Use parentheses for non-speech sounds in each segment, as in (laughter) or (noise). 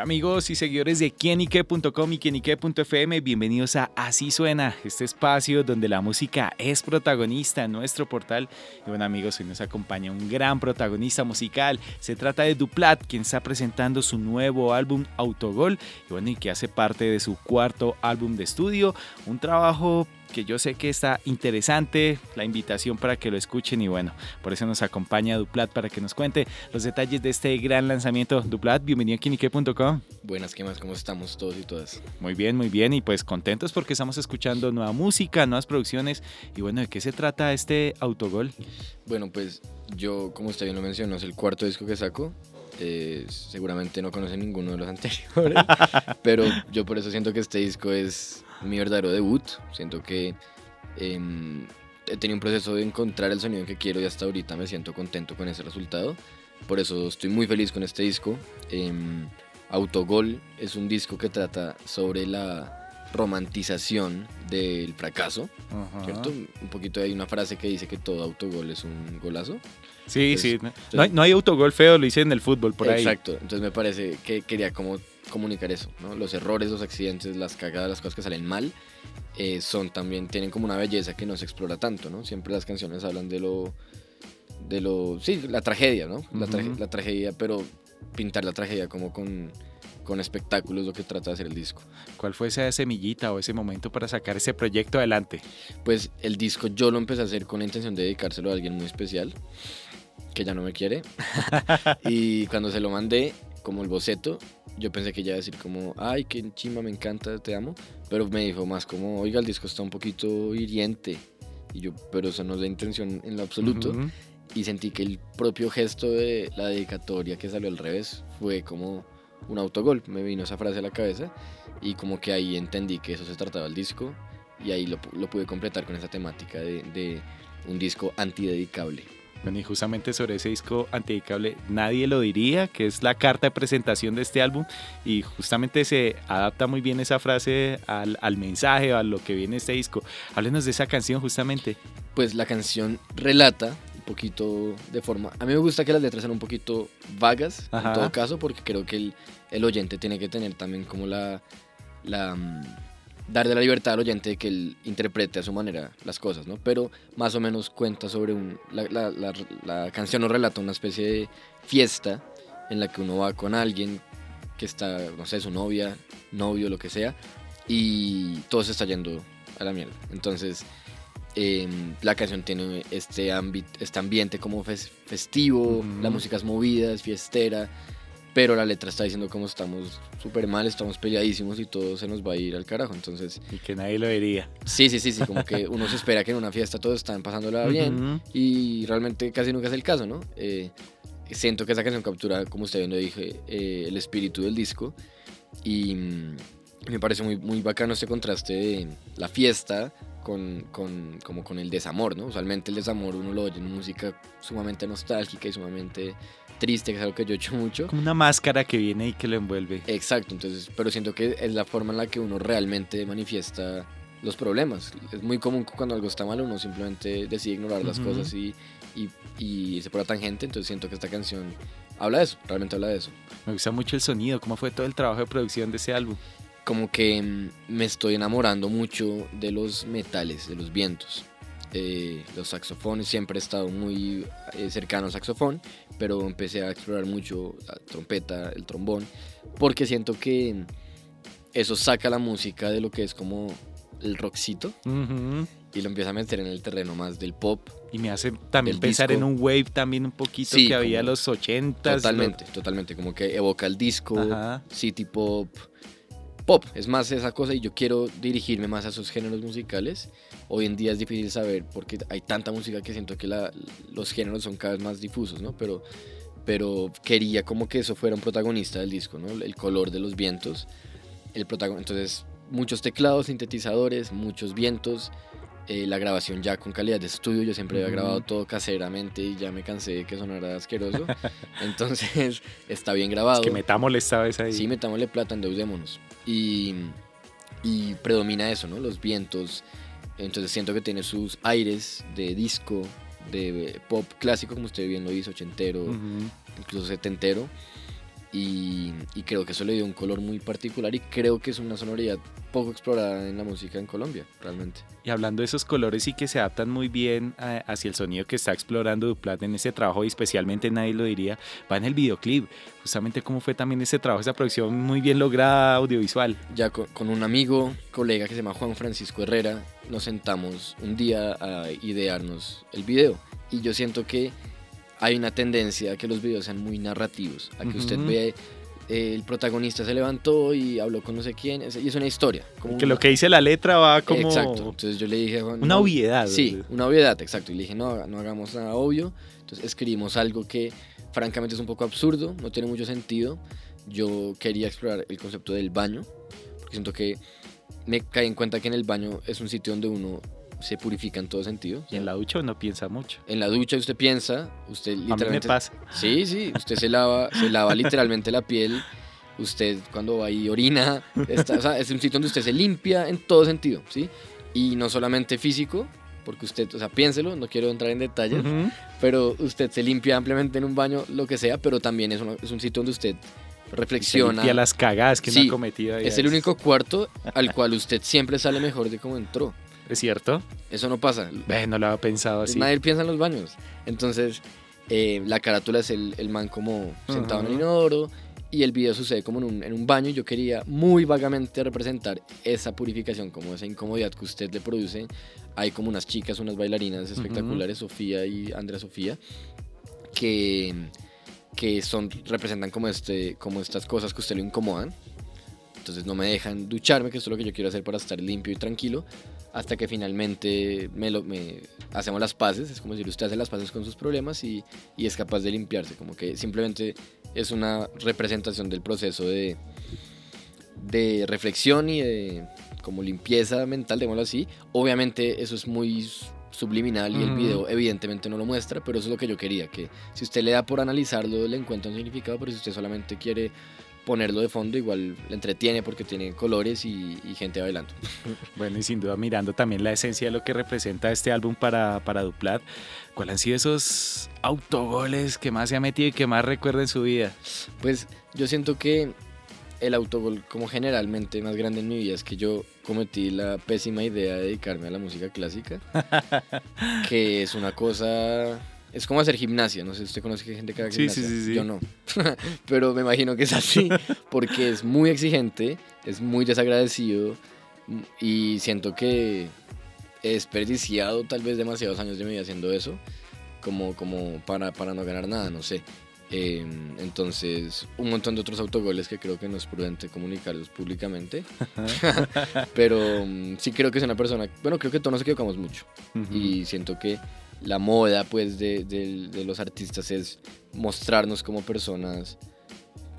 Amigos y seguidores de quienique.com y quienique.fm, bienvenidos a Así Suena, este espacio donde la música es protagonista en nuestro portal. Y bueno amigos, hoy nos acompaña un gran protagonista musical, se trata de Duplat, quien está presentando su nuevo álbum Autogol y bueno, y que hace parte de su cuarto álbum de estudio, un trabajo que yo sé que está interesante la invitación para que lo escuchen y bueno, por eso nos acompaña Duplat para que nos cuente los detalles de este gran lanzamiento. Duplat, bienvenido a Kinique.com. Buenas, ¿qué más? ¿Cómo estamos todos y todas? Muy bien, muy bien y pues contentos porque estamos escuchando nueva música, nuevas producciones y bueno, ¿de qué se trata este autogol? Bueno, pues yo, como usted bien lo mencionó, es el cuarto disco que saco. Eh, seguramente no conoce ninguno de los (laughs) anteriores, pero yo por eso siento que este disco es mi verdadero debut. Siento que em, he tenido un proceso de encontrar el sonido que quiero y hasta ahorita me siento contento con ese resultado. Por eso estoy muy feliz con este disco. Em, Autogol es un disco que trata sobre la romantización del fracaso, ¿cierto? Un poquito hay una frase que dice que todo autogol es un golazo. Sí, sí. No, hay, no, hay, autogol feo, lo hice en el fútbol por ahí. Exacto. Entonces me parece que quería como comunicar eso, ¿no? Los errores, los accidentes, las cagadas, las cosas que salen mal, eh, son también, tienen como una belleza que no se explora tanto, ¿no? Siempre las canciones hablan de lo, de lo, sí, la tragedia, ¿no? la, la, tragedia, pero pintar la tragedia como con, con espectáculos lo que trata de hacer el disco. ¿Cuál fue esa semillita o ese momento para sacar ese proyecto adelante? Pues el disco yo lo empecé a hacer con la intención de dedicárselo a alguien muy especial que ya no me quiere. (laughs) y cuando se lo mandé, como el boceto, yo pensé que ella iba a decir como, ay, qué chima, me encanta, te amo. Pero me dijo más como, oiga, el disco está un poquito hiriente. Y yo, pero eso no es la intención en lo absoluto. Y sentí que el propio gesto de la dedicatoria que salió al revés fue como un autogol. Me vino esa frase a la cabeza y como que ahí entendí que eso se trataba el disco y ahí lo, lo pude completar con esa temática de, de un disco antidedicable. Bueno, y justamente sobre ese disco antidicable, nadie lo diría, que es la carta de presentación de este álbum, y justamente se adapta muy bien esa frase al, al mensaje, a lo que viene este disco. Háblenos de esa canción justamente. Pues la canción relata un poquito de forma... A mí me gusta que las letras sean un poquito vagas, en todo caso, porque creo que el, el oyente tiene que tener también como la... la mm, darle la libertad al oyente de que él interprete a su manera las cosas, ¿no? Pero más o menos cuenta sobre un... La, la, la, canción nos relata una especie de fiesta en la que uno va con alguien que está, no sé, su novia, novio, lo que sea, y todo se está yendo a la mierda. Entonces, em, la canción tiene este, este ambiente como festivo, la música es movida, es fiestera, pero la letra está diciendo como estamos súper mal, estamos peleadísimos y todo se nos va a ir al carajo, entonces... Y que nadie lo diría. Sí, sí, sí, sí, como que uno se espera que en una fiesta todos están pasándola bien y realmente casi nunca es el caso, ¿no? Eh, siento que esa canción captura, como usted bien lo dije, eh, el espíritu del disco y mm, me parece muy, muy bacano este contraste de la fiesta con, con, como con el desamor, ¿no? Usualmente el desamor uno lo oye en música sumamente nostálgica y sumamente triste, que es algo que yo he hecho mucho. Como una máscara que viene y que lo envuelve. Exacto, entonces, pero siento que es la forma en la que uno realmente manifiesta los problemas. Es muy común cuando algo está mal uno simplemente decide ignorar las cosas y, y, y se pone tangente, entonces siento que esta canción habla de eso, realmente habla de eso. Me gusta mucho el sonido, ¿cómo fue todo el trabajo de producción de ese álbum? Como que mm, me estoy enamorando mucho de los metales, de los vientos. Eh, los saxofones, siempre he estado muy eh, cercano al saxofón, pero empecé a explorar mucho la trompeta, el trombón, porque siento que eso saca la música de lo que es como el rockcito y lo empieza a meter en el terreno más del pop. Y me hace también pensar en un wave también un poquito que había los 80 Totalmente, totalmente, como que evoca el disco, city pop, es más esa cosa y yo quiero dirigirme más a esos géneros musicales. Hoy en día es difícil saber porque hay tanta música que siento que los géneros son cada vez más difusos, ¿no? Pero, pero quería como que eso fuera un protagonista del disco, ¿no? El color de los vientos. El protagonista, entonces, muchos teclados, sintetizadores, muchos vientos. Eh, la grabación ya con calidad de estudio. Yo siempre había grabado todo caseramente y ya me cansé de que sonara asqueroso. (laughs) Entonces está bien grabado. Es que metámosle esta vez ahí. Sí, metámosle plata, endeudémonos. Y, y predomina eso, ¿no? Los vientos. Entonces siento que tiene sus aires de disco, de pop clásico, como usted bien lo hizo, ochentero, incluso setentero. Y, creo que eso le dio un color muy particular y creo que es una sonoridad poco explorada en la música en Colombia, realmente. Y hablando de esos colores y que se adaptan muy bien eh, hacia el sonido que está explorando Duplat en ese trabajo y especialmente nadie lo diría, va en el videoclip, justamente cómo fue también ese trabajo, esa producción muy bien lograda audiovisual. Ya con, con un amigo, colega que se llama Juan Francisco Herrera, nos sentamos un día a idearnos el video y yo siento que hay una tendencia a que los videos sean muy narrativos, a que usted ve eh, el protagonista se levantó y habló con no sé quién, y es una historia. Como que lo que dice la letra va como... Exacto, entonces yo le dije Juan... Una obviedad. Sí, una obviedad, exacto, y le dije, no, no hagamos nada obvio, entonces escribimos algo que francamente es un poco absurdo, no tiene mucho sentido, yo quería explorar el concepto del baño, porque siento que me caí en cuenta que en el baño es un sitio donde uno se purifica en todo sentido. Y en la ducha uno piensa mucho. En la ducha usted piensa, usted literalmente... A mí me pasa. Sí, sí, usted se lava, se lava literalmente la piel, usted cuando va y orina, es un sitio donde usted se limpia en todo sentido, ¿sí? Y no solamente físico, porque usted, o sea, piénselo, no quiero entrar en detalles, pero usted se limpia ampliamente en un baño, lo que sea, pero también es, es un sitio donde usted reflexiona. Y a las cagadas que no ha cometido. Es el único cuarto al (laughs) cual usted siempre sale mejor de cómo entró. ¿Es cierto? Eso no pasa. no lo había pensado así. Nadie piensa en los baños. Entonces, eh, la carátula es el, el man como sentado en el inodoro y el video sucede como en un, en un baño. Yo quería muy vagamente representar esa purificación, como esa incomodidad que usted le produce. Hay como unas chicas, unas bailarinas espectaculares, Sofía y Andrea Sofía, que, que son, representan como, este, como estas cosas que usted le incomodan. Entonces no me dejan ducharme, que es lo que yo quiero hacer para estar limpio y tranquilo hasta que finalmente me, lo, me hacemos las paces, es como si usted hace las paces con sus problemas y, y, es capaz de limpiarse, como que simplemente es una representación del proceso de, de reflexión y de como limpieza mental, digámoslo así. Obviamente eso es muy subliminal y el video evidentemente no lo muestra, pero eso es lo que yo quería, que si usted le da por analizarlo le encuentra un significado, pero si usted solamente quiere ponerlo de fondo, igual le entretiene porque tiene colores y, gente bailando. (laughs) Bueno, y sin duda mirando también la esencia de lo que representa este álbum para, para Duplat, ¿cuáles han sido esos autogoles que más se ha metido y que más recuerda en su vida? Pues yo siento que el autogol como generalmente más grande en mi vida es que yo cometí la pésima idea de dedicarme a la música clásica, (laughs) que es una cosa es como hacer gimnasia, no sé si usted conoce que gente que hace gimnasia. Sí, sí, sí, Yo no. (laughs) Pero me imagino que es así, (laughs) porque es muy exigente, es muy desagradecido y siento que he desperdiciado tal vez demasiados años de mi vida haciendo eso, como, como para, para no ganar nada, no sé. Em, entonces, un montón de otros autogoles que creo que no es prudente comunicarlos públicamente. (laughs) Pero mm, sí creo que es una persona, bueno, creo que todos nos equivocamos mucho. Y siento que la moda pues de, de, los artistas es mostrarnos como personas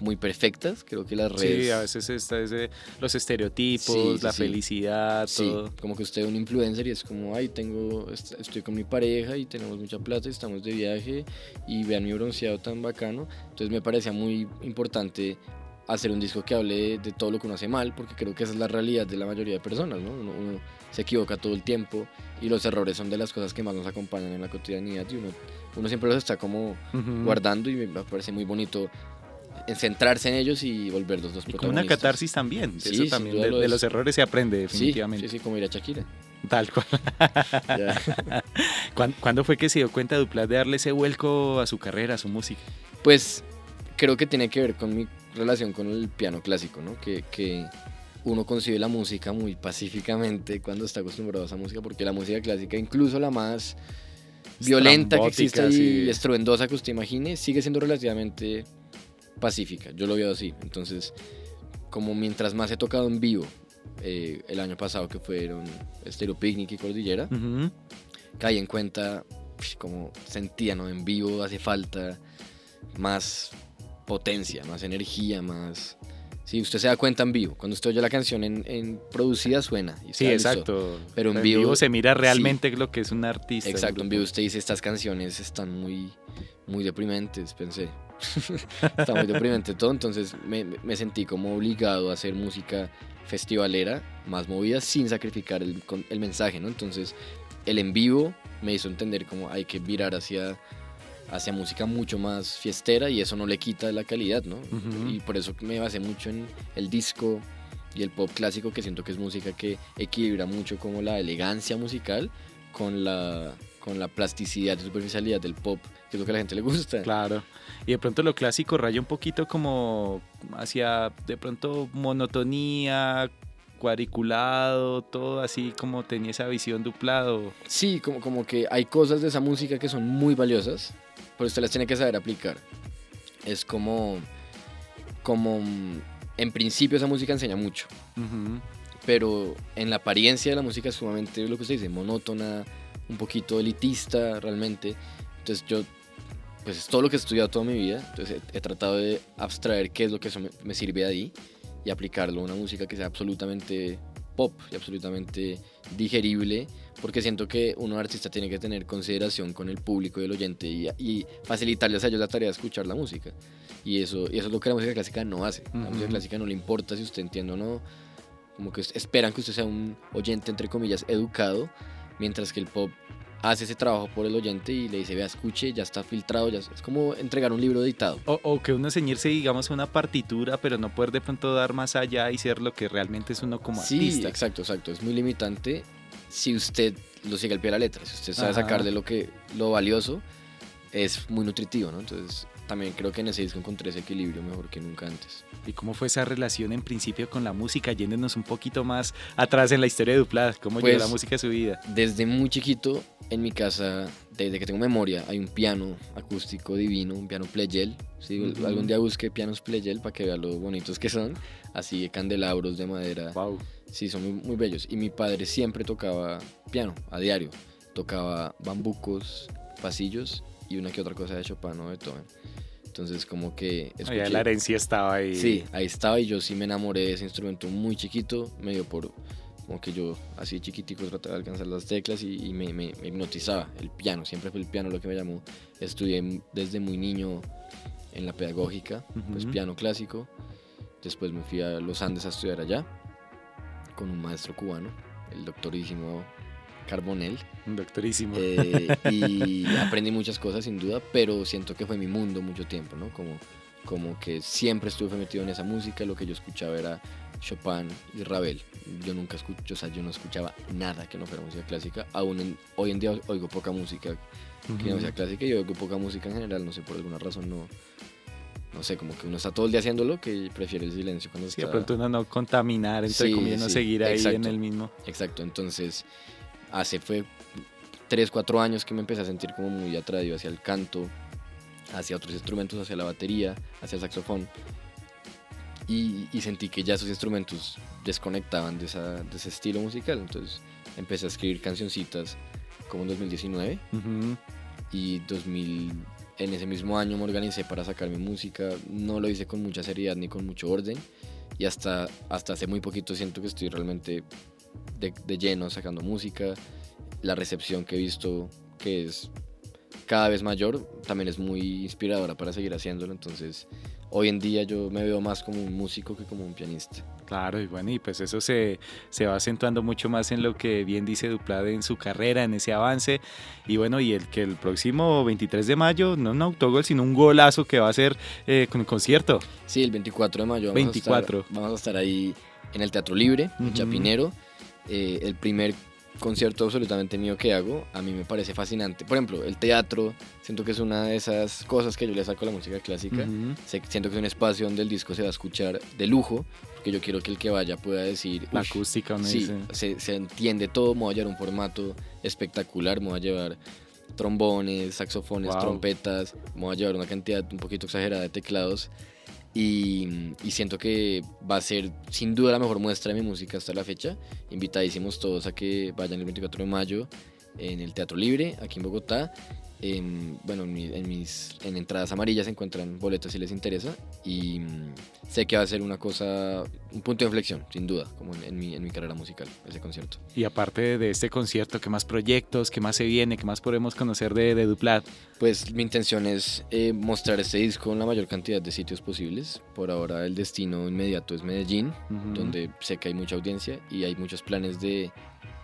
muy perfectas, creo que las redes... Sí, a veces está desde los estereotipos, la felicidad, todo. como que usted es un influencer y es como, ay, tengo, estoy con mi pareja y tenemos mucha plata y estamos de viaje y vean mi bronceado tan bacano. Entonces me parecía muy importante hacer un disco que hable de, todo lo que uno hace mal, porque creo que esa es la realidad de la mayoría de personas, ¿no? Uno, se equivoca todo el tiempo y los errores son de las cosas que más nos acompañan en la cotidianidad y uno, uno siempre los está como guardando y me parece muy bonito centrarse en ellos y volverlos dos y como una catarsis también, eso también, de, los errores se aprende definitivamente. Sí, sí, como ir a Shakira. Tal cual. (laughs) ¿Cuándo, fue que se dio cuenta Duplas de darle ese vuelco a su carrera, a su música? Pues creo que tiene que ver con mi relación con el piano clásico, ¿no? Que, que uno concibe la música muy pacíficamente cuando está acostumbrado a esa música, porque la música clásica, incluso la más violenta que existe y estruendosa que usted imagine, sigue siendo relativamente pacífica. Yo lo veo así. Entonces, como mientras más he tocado en vivo, eh, el año pasado que fueron Stereo Picnic y Cordillera, caí en cuenta como sentía, ¿no? En vivo hace falta más potencia, más energía, más Sí, usted se da cuenta en vivo. Cuando usted oye la canción en, producida suena. sí, exacto. Pero en, vivo, se mira realmente lo que es un artista. Exacto, en vivo usted dice estas canciones están muy, muy deprimentes, pensé. (laughs) Está muy deprimente todo, entonces me, me, sentí como obligado a hacer música festivalera, más movida, sin sacrificar el, el mensaje, ¿no? Entonces el en vivo me hizo entender cómo hay que virar hacia hacia música mucho más fiestera y eso no le quita la calidad, ¿no? Y por eso me basé mucho en el disco y el pop clásico, que siento que es música que equilibra mucho como la elegancia musical con la, con la plasticidad y superficialidad del pop, que es lo que a la gente le gusta. Claro. Y de pronto lo clásico raya un poquito como hacia de pronto monotonía, cuadriculado, todo así como tenía esa visión duplado. Sí, como, como que hay cosas de esa música que son muy valiosas, pero usted las tiene que saber aplicar. Es como, como, en principio esa música enseña mucho, pero en la apariencia de la música es sumamente, lo que usted dice, monótona, un poquito elitista realmente. Entonces yo, pues es todo lo que he estudiado toda mi vida, entonces he, tratado de abstraer qué es lo que eso me, me sirve ahí y aplicarlo a una música que sea absolutamente pop y absolutamente digerible, porque siento que uno artista tiene que tener consideración con el público y el oyente y, y, facilitarles a ellos la tarea de escuchar la música. Y eso, y eso es lo que la música clásica no hace. La música clásica no le importa si usted entiende o no, como que esperan que usted sea un oyente, entre comillas, educado, mientras que el pop hace ese trabajo por el oyente y le dice, vea, escuche, ya está filtrado, ya es como entregar un libro editado. O, que uno ceñirse, digamos, a una partitura, pero no poder de pronto dar más allá y ser lo que realmente es uno como artista. Sí, exacto, exacto. Es muy limitante si usted lo sigue al pie de la letra. Si usted sabe sacarle lo, que, lo valioso, es muy nutritivo, ¿no? Entonces, también creo que en ese disco encontré ese equilibrio mejor que nunca antes. ¿Y cómo fue esa relación en principio con la música? Yéndonos un poquito más atrás en la historia de Duplad, ¿cómo llegó la pues, música a su vida? Desde muy chiquito, en mi casa, desde que tengo memoria, hay un piano acústico divino, un piano Pleyel. ¿sí? Algún día busqué pianos Pleyel para que vean lo bonitos que son, así de candelabros de madera. Wow. Sí, son muy, muy bellos. Y mi padre siempre tocaba piano a diario. Tocaba bambucos, pasillos y una que otra cosa de Chopin o Beethoven. Entonces como que... Escuché, la herencia estaba ahí. Sí, ahí estaba y yo sí me enamoré de ese instrumento muy chiquito, medio por... Como que yo así chiquitico trataba de alcanzar las teclas y, me, me, hipnotizaba. El piano, siempre fue el piano lo que me llamó. Estudié desde muy niño en la pedagógica, pues piano clásico. Después me fui a los Andes a estudiar allá con un maestro cubano, el doctorísimo Carbonell. Un doctorísimo. Eh, y (laughs) aprendí muchas cosas sin duda, pero siento que fue mi mundo mucho tiempo, ¿no? Como, como que siempre estuve metido en esa música, lo que yo escuchaba era Chopin y Ravel. Yo nunca escucho, o sea, yo no escuchaba nada que no fuera música clásica. Aún hoy en día oigo poca música que no sea clásica y oigo poca música en general, no sé, por alguna razón no, no sé, como que uno está todo el día haciéndolo que prefiere el silencio cuando sí, de pronto uno no contaminar, entre comillas, no seguir ahí en el mismo. Exacto, entonces hace fue 3, 4 años que me empecé a sentir como muy atraído hacia el canto, hacia otros instrumentos, hacia la batería, hacia el saxofón. Y, sentí que ya esos instrumentos desconectaban de, esa, de, ese estilo musical. Entonces empecé a escribir cancioncitas como en 2019. Y 2000, en ese mismo año me organicé para sacar mi música. No lo hice con mucha seriedad ni con mucho orden. Y hasta, hasta hace muy poquito siento que estoy realmente de, lleno sacando música. La recepción que he visto, que es cada vez mayor, también es muy inspiradora para seguir haciéndolo. Entonces, hoy en día yo me veo más como un músico que como un pianista. Claro, y bueno, y pues eso se, se va acentuando mucho más en lo que bien dice Duplade en su carrera, en ese avance. Y bueno, y el que el próximo 23 de mayo, no un autogol, sino un golazo que va a ser eh, con el concierto. Sí, el 24 de mayo. Vamos 24. A estar, vamos a estar ahí en el Teatro Libre, en Chapinero. Eh, el primer concierto absolutamente mío que hago, a mí me parece fascinante. Por ejemplo, el teatro, siento que es una de esas cosas que yo le saco a la música clásica. Siento que es un espacio donde el disco se va a escuchar de lujo, porque yo quiero que el que vaya pueda decir... La acústica, sí, se, se, entiende todo, me voy a llevar un formato espectacular, me voy a llevar trombones, saxofones, trompetas, me voy a llevar una cantidad un poquito exagerada de teclados y, siento que va a ser sin duda la mejor muestra de mi música hasta la fecha. Invitadísimos todos a que vayan el 24 de mayo en el Teatro Libre, aquí en Bogotá. En, bueno, en, mis en entradas amarillas se encuentran boletos si les interesa y mm, sé que va a ser una cosa, un punto de inflexión, sin duda, como en, mi, en mi carrera musical, ese concierto. Y aparte de este concierto, ¿qué más proyectos, qué más se viene, qué más podemos conocer de, de Duplat? Pues mi intención es eh, mostrar este disco en la mayor cantidad de sitios posibles. Por ahora el destino inmediato es Medellín, donde sé que hay mucha audiencia y hay muchos planes de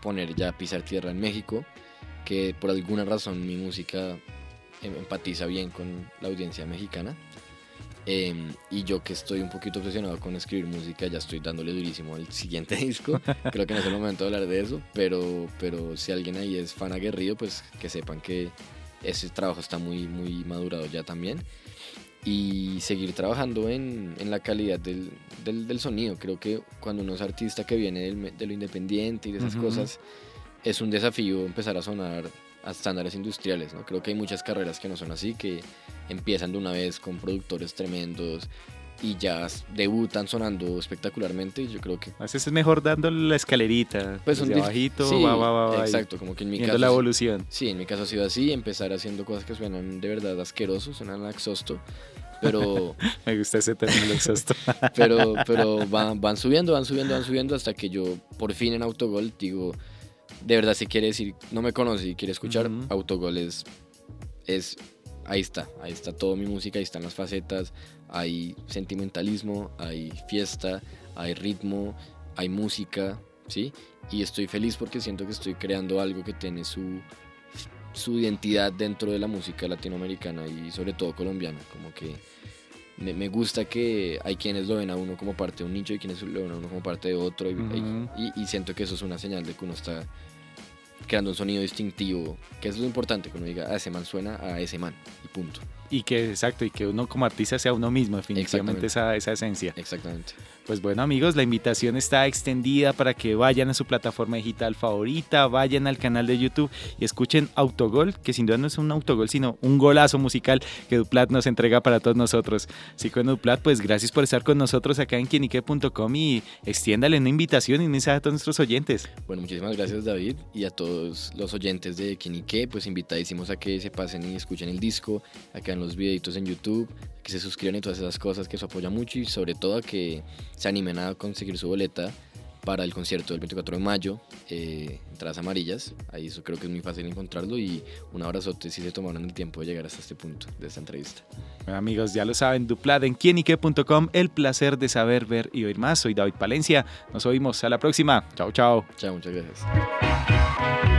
poner ya pisar tierra en México que por alguna razón mi música em, empatiza bien con la audiencia mexicana. Em, y yo que estoy un poquito obsesionado con escribir música, ya estoy dándole durísimo al siguiente (laughs) disco. Creo que no es el momento de hablar de eso, pero, pero si alguien ahí es fan aguerrido, pues que sepan que ese trabajo está muy, muy madurado ya también. Y seguir trabajando en, en la calidad del, del, del, sonido. Creo que cuando uno es artista que viene de lo independiente y de esas cosas, es un desafío empezar a sonar a estándares industriales, ¿no? Creo que hay muchas carreras que no son así, que empiezan de una vez con productores tremendos y ya debutan sonando espectacularmente y yo creo que... A veces es mejor dándole la escalerita, pues un bajito, sí, va, va, va, Exacto, como que en mi caso... la evolución. Sí, en mi caso ha sido así, empezar haciendo cosas que suenan de verdad asquerosos, suenan a exhausto, pero... (laughs) Me gusta ese término exhausto. (laughs) pero pero van, van subiendo, van subiendo, van subiendo hasta que yo por fin en Autogol digo de verdad si quiere decir, no me conoce y quiere escuchar, Autogol es, ahí está, ahí está toda mi música, ahí están las facetas, hay sentimentalismo, hay fiesta, hay ritmo, hay música, ¿sí? Y estoy feliz porque siento que estoy creando algo que tiene su, su identidad dentro de la música latinoamericana y sobre todo colombiana, como que me, gusta que hay quienes lo ven a uno como parte de un nicho y quienes lo ven a uno como parte de otro y, siento que eso es una señal de que uno está creando un sonido distintivo, que es lo importante, que uno diga, a ah, ese man suena a ese man y punto. Y que, exacto, y que uno como artista sea uno mismo, definitivamente esa, esa esencia. Exactamente. Pues bueno amigos, la invitación está extendida para que vayan a su plataforma digital favorita, vayan al canal de YouTube y escuchen Autogol, que sin duda no es un autogol, sino un golazo musical que Duplat nos entrega para todos nosotros. Así que Duplat, pues gracias por estar con nosotros acá en quienique.com y extiéndale una invitación y un mensaje a todos nuestros oyentes. Bueno, muchísimas gracias David y a todos los oyentes de Quienique, pues invitadísimos a que se pasen y escuchen el disco, acá en los videitos en YouTube, que se suscriban y todas esas cosas, que eso apoya mucho y sobre todo a que se animen a conseguir su boleta para el concierto del 24 de mayo, eh, entradas amarillas, ahí eso creo que es muy fácil encontrarlo y un abrazote si se tomaron el tiempo de llegar hasta este punto de esta entrevista. Bueno, amigos, ya lo saben, duplad en quienique.com, el placer de saber, ver y oír más. Soy David Palencia, nos oímos, a la próxima, chao, chao. Chao, muchas gracias.